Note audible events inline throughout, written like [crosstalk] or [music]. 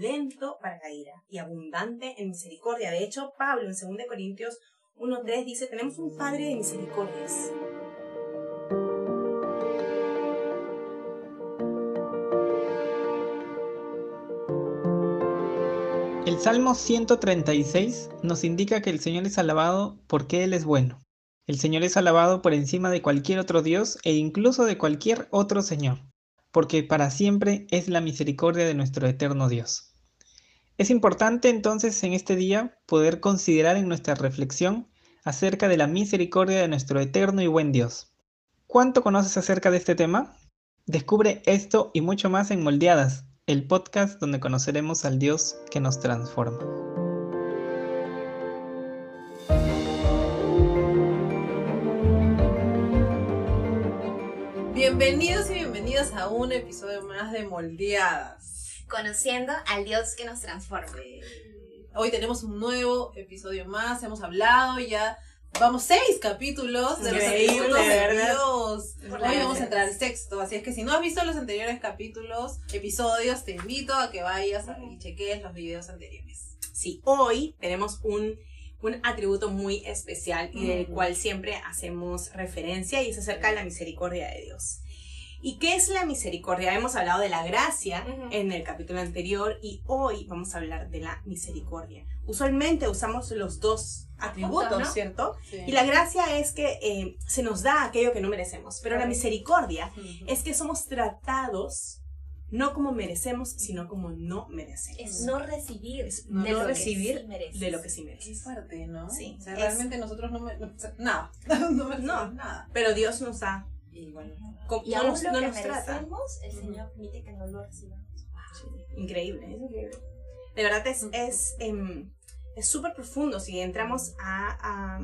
lento para la ira y abundante en misericordia. De hecho, Pablo en 2 Corintios 1.3 dice, tenemos un Padre de misericordias. El Salmo 136 nos indica que el Señor es alabado porque Él es bueno. El Señor es alabado por encima de cualquier otro Dios e incluso de cualquier otro Señor, porque para siempre es la misericordia de nuestro eterno Dios. Es importante entonces en este día poder considerar en nuestra reflexión acerca de la misericordia de nuestro eterno y buen Dios. ¿Cuánto conoces acerca de este tema? Descubre esto y mucho más en Moldeadas, el podcast donde conoceremos al Dios que nos transforma. Bienvenidos y bienvenidas a un episodio más de Moldeadas. Conociendo al Dios que nos transforma. Hoy tenemos un nuevo episodio más, hemos hablado ya Vamos, seis capítulos de los atributos de Dios. Hoy vamos a entrar al sexto, así es que si no has visto los anteriores capítulos, episodios, te invito a que vayas y cheques los videos anteriores. Sí, hoy tenemos un, un atributo muy especial y del cual siempre hacemos referencia y es acerca de la misericordia de Dios. ¿Y qué es la misericordia? Hemos hablado de la gracia en el capítulo anterior y hoy vamos a hablar de la misericordia. Usualmente usamos los dos atributos, ¿cierto? Y la gracia es que eh, se nos da aquello que no merecemos, pero la misericordia es que somos tratados no como merecemos, sino como no merecemos. Es no recibir, no, de, lo recibir de lo que sí mereces. Es fuerte, ¿no? Sí. O sea, realmente nosotros no, merecemos nada, [laughs] no, nada. Pero Dios nos da. Y bueno, y lo que merecemos, el Señor permite que no lo recibamos. Increíble, es increíble. De verdad es, es, em, es súper profundo si entramos a,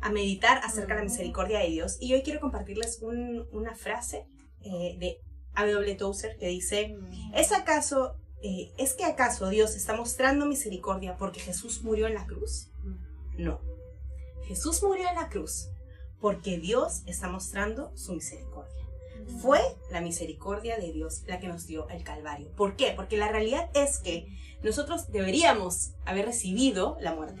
a, meditar acerca de la misericordia de Dios. Y hoy quiero compartirles una frase eh, de A.W. Tozer que dice, ¿es acaso, eh, es que acaso Dios está mostrando misericordia porque Jesús murió en la cruz? No. Jesús murió en la cruz porque Dios está mostrando su misericordia. Fue la misericordia de Dios la que nos dio el Calvario. ¿Por qué? Porque la realidad es que nosotros deberíamos haber recibido la muerte.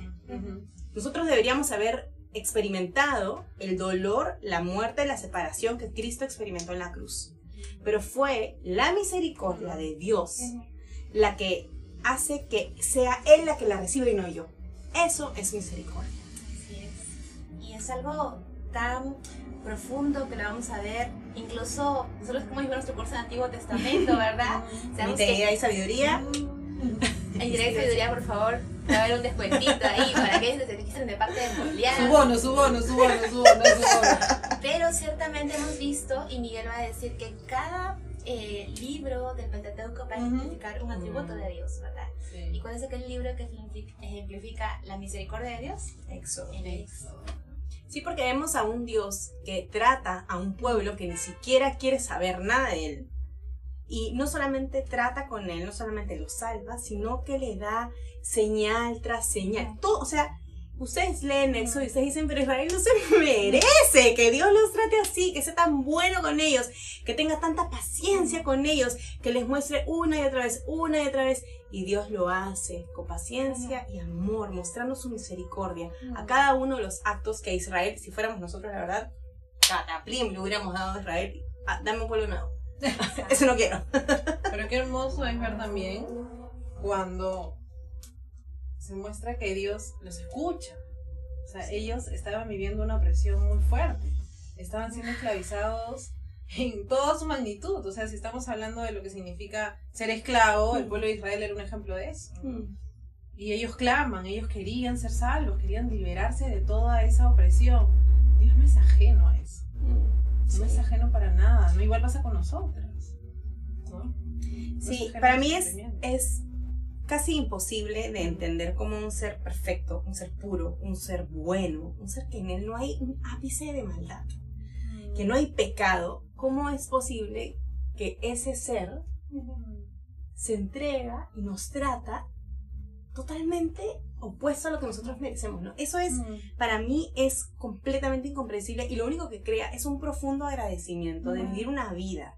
Nosotros deberíamos haber experimentado el dolor, la muerte, la separación que Cristo experimentó en la cruz. Pero fue la misericordia de Dios la que hace que sea Él la que la reciba y no yo. Eso es misericordia. Así es. Y es algo tan profundo que lo vamos a ver, incluso nosotros como dijo nuestro curso de Antiguo Testamento, ¿verdad? [laughs] Sabemos y sabiduría. En y sabiduría, por favor, va a haber un descuentito ahí para que se registren de parte de Julián. Su bono, su bono, su bono, su bono, su bono. Pero ciertamente hemos visto, y Miguel va a decir que cada eh, libro del Pentateuco va a ejemplificar un atributo de Dios, ¿verdad? ¿Y cuál es aquel libro que ejemplifica la misericordia de Dios? Éxodo. Éxodo. Sí, porque vemos a un Dios que trata a un pueblo que ni siquiera quiere saber nada de él. Y no solamente trata con él, no solamente lo salva, sino que le da señal tras señal. Todo, o sea, ustedes leen eso y ustedes dicen, pero Israel no se merece que Dios los trate así, que sea tan bueno con ellos, que tenga tanta paciencia con ellos, que les muestre una y otra vez, una y otra vez. Y Dios lo hace con paciencia y amor, mostrando su misericordia a cada uno de los actos que Israel, si fuéramos nosotros, la verdad, cataplim le hubiéramos dado a Israel, ah, dame un pueblo nuevo. [laughs] Eso no quiero. Pero qué hermoso es ver también cuando se muestra que Dios los escucha. O sea, ellos estaban viviendo una opresión muy fuerte. Estaban siendo esclavizados en toda su magnitud. O sea, si estamos hablando de lo que significa ser esclavo, el pueblo de Israel era un ejemplo de eso. Mm. Y ellos claman, ellos querían ser salvos, querían liberarse de toda esa opresión. Dios no es ajeno a eso. Mm. No es ajeno para nada. No igual pasa con nosotros. Sí, para mí es, es casi imposible de entender como un ser perfecto, un ser puro, un ser bueno, un ser que en él no hay un ápice de maldad, que no hay pecado. ¿Cómo es posible que ese ser se entrega y nos trata totalmente opuesto a lo que nosotros merecemos, ¿no? Eso es, para mí, es completamente incomprensible y lo único que crea es un profundo agradecimiento de vivir una vida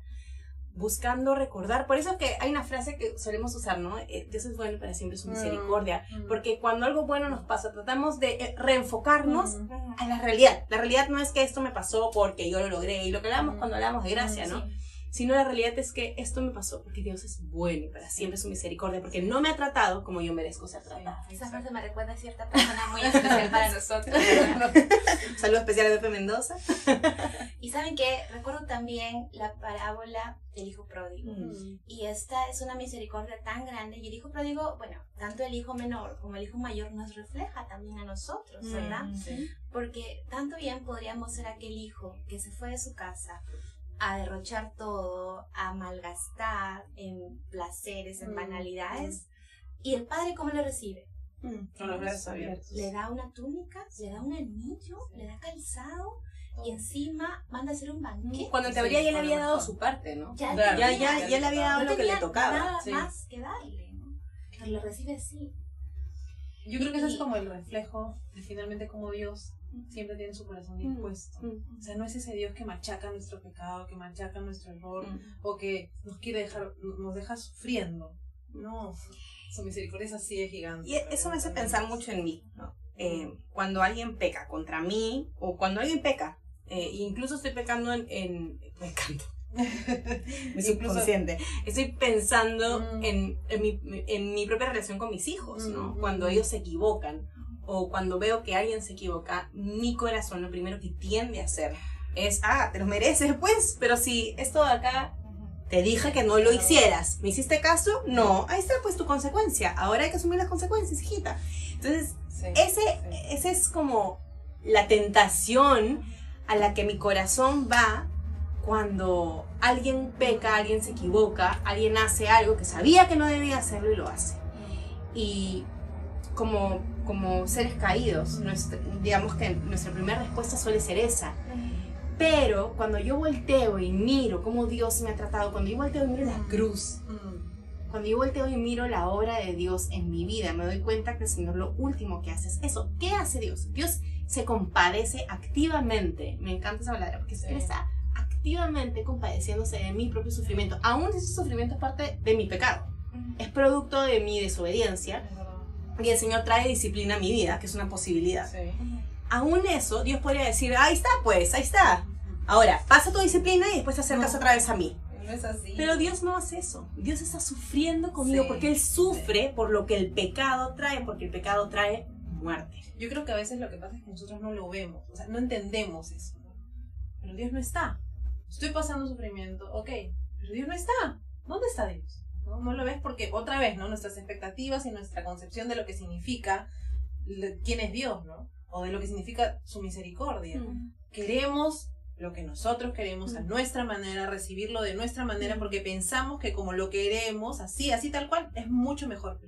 buscando recordar. Por eso que hay una frase que solemos usar, ¿no? Eh, Dios es bueno para siempre su Mm, misericordia. mm. Porque cuando algo bueno nos pasa, tratamos de eh, reenfocarnos a la realidad. La realidad no es que esto me pasó porque yo lo logré. Y lo que hablamos Mm. cuando hablamos de gracia, ¿no? Sí. Sino la realidad es que esto me pasó porque Dios es bueno y para siempre su misericordia. Porque no me ha tratado como yo merezco ser tratada. Esa frase me recuerda a cierta persona muy especial para [laughs] nosotros. [laughs] Saludo especial a Pepe Mendoza. Y saben que recuerdo también la parábola del hijo pródigo. Mm. Y esta es una misericordia tan grande. Y el hijo pródigo, bueno, tanto el hijo menor como el hijo mayor nos refleja también a nosotros, Mm. ¿verdad? Sí. Porque tanto bien podríamos ser aquel hijo que se fue de su casa a derrochar todo, a malgastar en placeres, en Mm, banalidades. ¿Y el padre cómo le recibe? Con los brazos abiertos. Le da una túnica, le da un anillo, le da calzado y encima manda a hacer un banquete. Cuando en Sí, teoría ya le lo había dado su parte, ¿no? Ya, Claro. Ya, ya, ya le había dado no lo que le tocaba. Nada sí. más que darle, ¿no? Pero lo recibe así. Yo creo que eso es Y- como el reflejo de finalmente como Dios siempre tiene su corazón dispuesto. Mm. O sea, no es ese Dios que machaca nuestro pecado, que machaca nuestro error, Mm. o que nos quiere dejar, nos deja sufriendo. No, su misericordia es así de gigante. Y eso me hace pensar mucho en mí, ¿no? Eh, Mm. cuando alguien peca contra mí, o cuando alguien peca, eh, incluso estoy pecando en... en pecando. [laughs] Mi subconsciente. Estoy pensando Mm. en, en mi, en mi propia relación con mis hijos, ¿no? Mm, Cuando mm. ellos se equivocan, o cuando veo que alguien se equivoca, mi corazón lo primero que tiende a hacer es, ah, te lo mereces, pues, pero si esto de acá te dije que no lo hicieras. ¿Me hiciste caso? No. Ahí está pues tu consecuencia. Ahora hay que asumir las consecuencias, hijita. Entonces, Sí, ese, sí. ese es como la tentación a la que mi corazón va cuando alguien peca, alguien se equivoca, alguien hace algo que sabía que no debía hacerlo y lo hace. Y como, como seres caídos, nuestra- digamos que nuestra primera respuesta suele ser esa. Pero cuando yo volteo y miro cómo Dios me ha tratado, cuando yo volteo y miro la cruz, cuando yo volteo y miro la obra de Dios en mi vida, me doy cuenta que el Señor lo último que hace es eso. ¿Qué hace Dios? Dios se compadece activamente. Me encanta esa palabra porque. Él está activamente compadeciéndose de mi propio sufrimiento. Aún ese sufrimiento es parte de mi pecado. Es producto de mi desobediencia. Y el Señor trae disciplina a mi vida, que es una posibilidad. Sí. Aún eso, Dios podría decir, ahí está, pues, ahí está. Ahora, pasa tu disciplina y después te acercas No. otra vez a mí. No es así. Pero Dios no hace eso. Dios está sufriendo conmigo Sí, porque Él sufre por lo que el pecado trae, porque el pecado trae muerte. Yo creo que a veces lo que pasa es que nosotros no lo vemos, o sea, no entendemos eso. Pero Dios no está. Estoy pasando sufrimiento, ok, pero Dios no está. ¿Dónde está Dios? ¿No? No lo ves porque otra vez, ¿no? Nuestras expectativas y nuestra concepción de lo que significa quién es Dios, ¿no? O de lo que significa su misericordia. Mm. Queremos lo que nosotros queremos a Mm. nuestra manera, recibirlo de nuestra manera, Mm. porque pensamos que como lo queremos, así, así tal cual, es mucho mejor.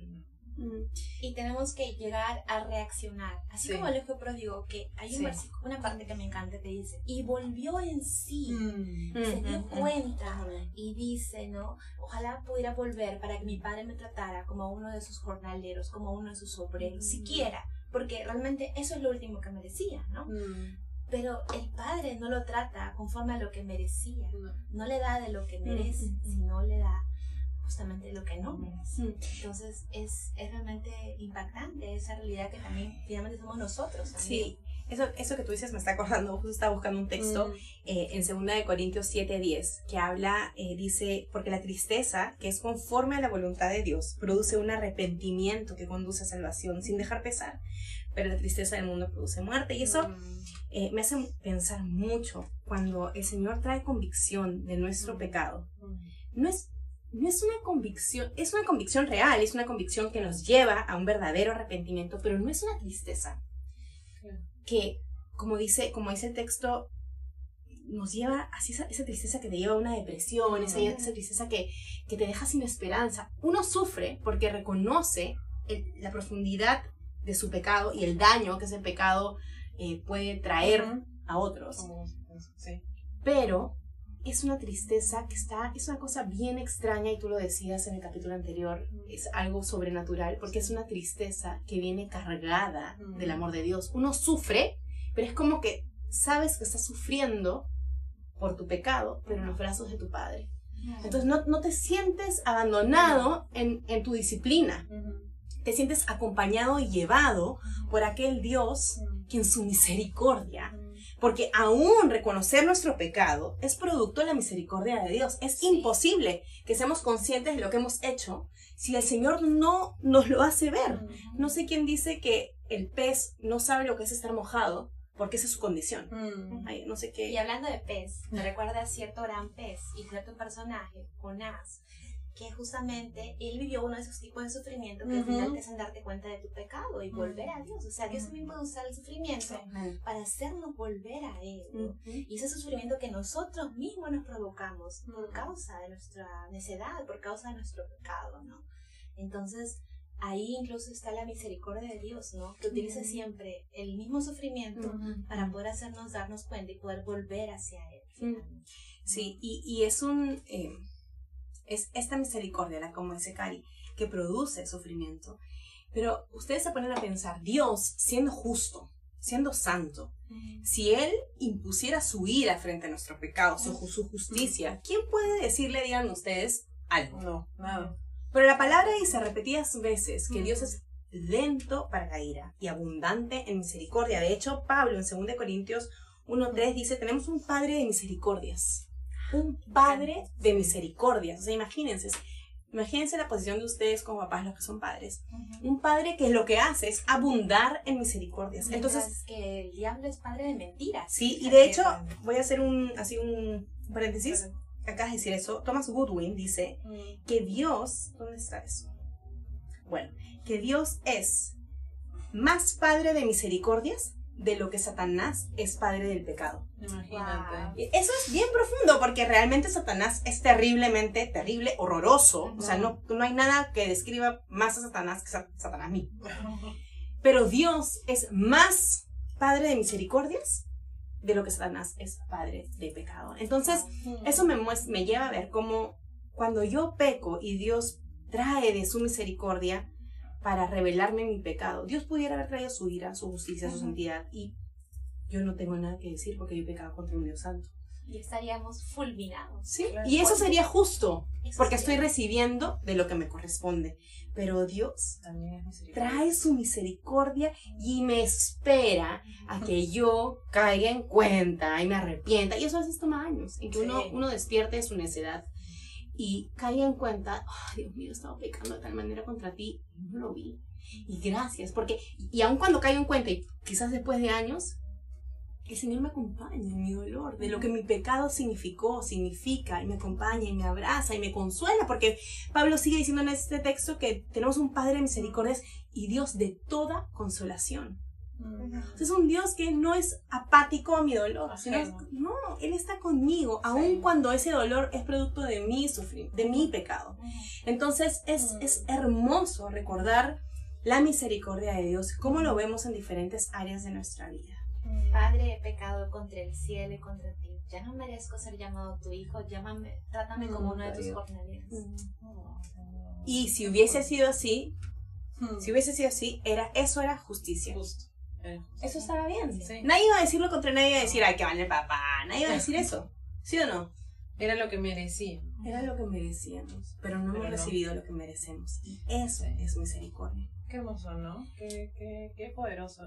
Y tenemos que llegar a reaccionar. Así Sí. como el hijo pródigo, que hay un Sí. versículo- una parte que me encanta que dice, y volvió en sí, Mm. se dio Mm, mm, mm. cuenta y dice, ¿no? Ojalá pudiera volver para que mi padre me tratara como uno de sus jornaleros, como uno de sus obreros, Mm. siquiera, porque realmente eso es lo último que merecía, ¿no? Mm. Pero el padre no lo trata conforme a lo que merecía, No. le da de lo que merece, sino le da justamente lo que no. Entonces es, es realmente impactante esa realidad que también finalmente somos nosotros. también. Sí, eso, eso que tú dices me está acordando, justo estaba buscando un texto Mm. eh, en 2 de Corintios 7:10 que habla, eh, dice, porque la tristeza, que es conforme a la voluntad de Dios, produce un arrepentimiento que conduce a salvación sin dejar pesar, pero la tristeza del mundo produce muerte. Y eso Mm. eh, me hace pensar mucho cuando el Señor trae convicción de nuestro Mm. pecado. Mm. No es, no es una convicción, es una convicción real, es una convicción que nos lleva a un verdadero arrepentimiento, pero no es una tristeza que, como dice, como dice el texto, nos lleva así esa, esa tristeza que te lleva a una depresión, esa, esa tristeza que, que te deja sin esperanza. Uno sufre porque reconoce el- la profundidad de su pecado y el daño que ese pecado eh, puede traer a otros. Sí. Pero es una tristeza que está, es una cosa bien extraña y tú lo decías en el capítulo anterior, es algo sobrenatural porque es una tristeza que viene cargada Mm. del amor de Dios. Uno sufre, pero es como que sabes que estás sufriendo por tu pecado, pero en los brazos de tu Padre. Entonces no, no te sientes abandonado en, en tu disciplina. Te sientes acompañado y llevado por aquel Dios que en su misericordia porque aún reconocer nuestro pecado es producto de la misericordia de Dios. Es imposible que seamos conscientes de lo que hemos hecho si el Señor no nos lo hace ver. No sé quién dice que el pez no sabe lo que es estar mojado, porque esa es su condición. no sé qué. Y hablando de pez, me recuerda a cierto gran pez y cierto personaje, Jonás, que justamente él vivió uno de esos tipos de sufrimiento que al final te hacen darte cuenta de tu pecado y volver a Dios. O sea, Dios también puede usar el sufrimiento para hacernos volver a Él. Y ese sufrimiento que nosotros mismos nos provocamos por causa de nuestra necedad, por causa de nuestro pecado, ¿no? Entonces, ahí incluso está la misericordia de Dios, ¿no? Que utiliza siempre el mismo sufrimiento para poder hacernos darnos cuenta y poder volver hacia Él. Sí, y, y es un... Eh, es esta misericordia, la como dice Cari, que produce sufrimiento. Pero ustedes se ponen a pensar, Dios siendo justo, siendo santo, si Él impusiera su ira frente a nuestro pecado, su, su justicia, ¿quién puede decirle, digan ustedes, algo? No, nada. Pero la palabra dice repetidas veces que Dios es lento para la ira y abundante en misericordia. De hecho, Pablo en 2 Corintios 1.3 dice, tenemos un Padre de misericordias un padre de misericordia. O sea, imagínense, imagínense la posición de ustedes como papás, los que son padres. Un padre que lo que hace es abundar en misericordias. Entonces, que el diablo es padre de mentiras. Sí, y de hecho, voy a hacer un, así un paréntesis. Acá de decir eso. Thomas Goodwin dice mm. que Dios, ¿dónde está eso? Bueno, que Dios es más padre de misericordias de lo que Satanás es padre del pecado. Imagínate. Eso es bien profundo porque realmente Satanás es terriblemente, terrible, horroroso. O sea, no, no hay nada que describa más a Satanás que Satanás mismo. [laughs] Pero Dios es más padre de misericordias de lo que Satanás es padre de pecado. Entonces, eso me, me lleva a ver cómo cuando yo peco y Dios trae de su misericordia, para revelarme mi pecado. Dios pudiera haber traído su ira, su justicia, su santidad y yo no tengo nada que decir porque yo he pecado contra un Dios santo. Y estaríamos fulminados. Sí, y eso sería justo, porque estoy recibiendo de lo que me corresponde. Pero Dios trae su misericordia y me espera a que yo caiga en cuenta y me arrepienta. Y eso a veces toma años, en que uno, uno despierte de su necedad y caí en cuenta, Dios mío, he estado pecando de tal manera contra ti, no lo vi. Y gracias, porque, y aun cuando caigo en cuenta, y quizás después de años, el Señor me acompaña en mi dolor, de lo que mi pecado significó, significa, y me acompaña, y me abraza, y me consuela, porque Pablo sigue diciendo en este texto que tenemos un Padre de misericordias y Dios de toda consolación. Es un Dios que no es apático a mi dolor, no, Él está conmigo, aun cuando ese dolor es producto de mi sufrir, de mi pecado. Entonces es, es hermoso recordar la misericordia de Dios, cómo lo vemos en diferentes áreas de nuestra vida. Padre, he pecado contra el cielo y contra ti. Ya no merezco ser llamado tu hijo. Llámame, trátame como uno de tus jornaleros. Y si hubiese sido así, si hubiese sido así, era, eso era justicia. Eso estaba bien. Nadie iba a decirlo contra nadie, iba a decir, ay, que vale el papá. Nadie iba a decir eso. ¿Sí o no? Era lo que merecía. Era lo que merecíamos, pero no hemos recibido lo que merecemos. Y eso es misericordia. Qué hermoso, ¿no? Qué, qué, qué poderoso.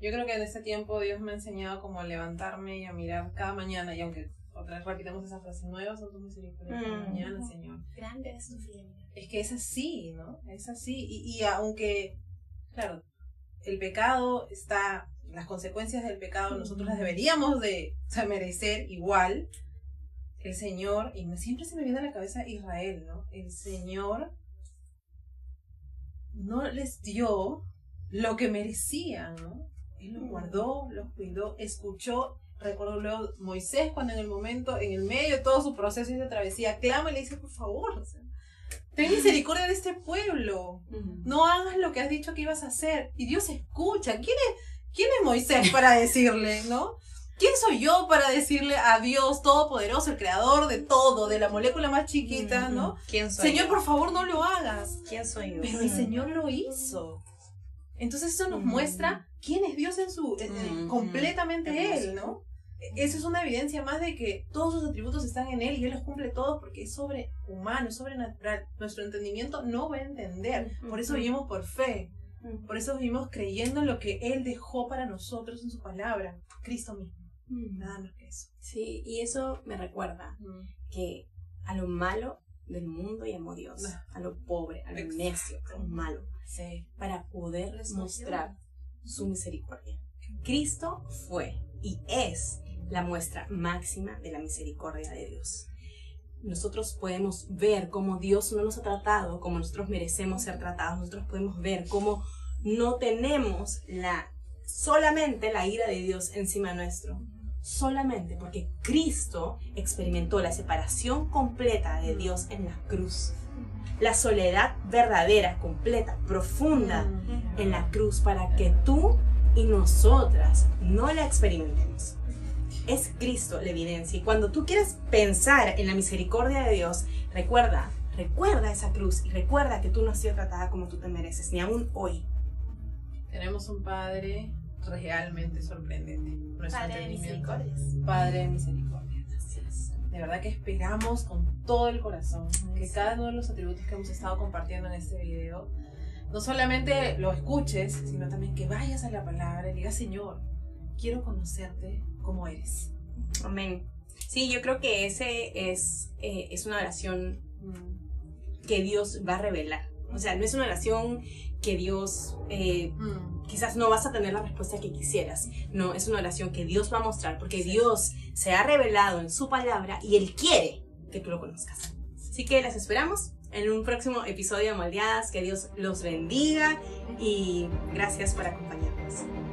Yo creo que en este tiempo Dios me ha enseñado como a levantarme y a mirar cada mañana, y aunque otra vez repitamos esa frase, nuevas son tus misericordias cada mm. mañana, Señor. Grande es tu Es que es así, ¿no? Es así. Y, y aunque, claro, el pecado está, las consecuencias del pecado nosotros las deberíamos de merecer igual. El Señor, y siempre se me viene a la cabeza Israel, ¿no? El Señor no les dio lo que merecían, ¿no? Él los guardó, los cuidó, escuchó. Recuerdo luego Moisés cuando en el momento, en el medio de todo su proceso de travesía, clama y le dice, por favor, o sea, Ten misericordia de este pueblo. No hagas lo que has dicho que ibas a hacer. Y Dios escucha. ¿Quién es, quién es Moisés para decirle, no? ¿Quién soy yo para decirle a Dios Todopoderoso, el creador de todo, de la molécula más chiquita, ¿no? ¿Quién soy Señor, por favor, no lo hagas. ¿Quién soy yo? Pero el Señor lo hizo. Entonces eso nos muestra quién es Dios en su, completamente Él, ¿no? Eso es una evidencia más de que todos sus atributos están en Él y Él los cumple todos porque es sobrehumano, es sobrenatural. Nuestro entendimiento no va a entender. Por eso vivimos por fe. Por eso vivimos creyendo en lo que Él dejó para nosotros en su palabra, Cristo mismo. Nada más que eso. Sí, y eso me recuerda que a lo malo del mundo llamó Dios, a lo pobre, a lo necio, a lo malo, para poder mostrar su misericordia. Cristo fue y es la muestra máxima de la misericordia de Dios. Nosotros podemos ver cómo Dios no nos ha tratado como nosotros merecemos ser tratados. Nosotros podemos ver cómo no tenemos la solamente la ira de Dios encima nuestro. Solamente porque Cristo experimentó la separación completa de Dios en la cruz. La soledad verdadera, completa, profunda en la cruz para que tú y nosotras no la experimentemos. Es Cristo la evidencia. Y cuando tú quieres pensar en la misericordia de Dios, recuerda, recuerda esa cruz y recuerda que tú no has sido tratada como tú te mereces, ni aún hoy. Tenemos un Padre realmente sorprendente. Padre de misericordia. Padre de misericordia. De verdad que esperamos con todo el corazón que cada uno de los atributos que hemos estado compartiendo en este video no solamente lo escuches, sino también que vayas a la palabra y digas, Señor, quiero conocerte como eres. Amén. Sí, yo creo que ese es, eh, es una oración que Dios va a revelar. O sea, no es una oración que Dios eh, mm. quizás no vas a tener la respuesta que quisieras. No, es una oración que Dios va a mostrar porque Dios se ha revelado en su palabra y Él quiere que tú lo conozcas. Así que las esperamos en un próximo episodio de Moldeadas. Que Dios los bendiga y gracias por acompañarnos.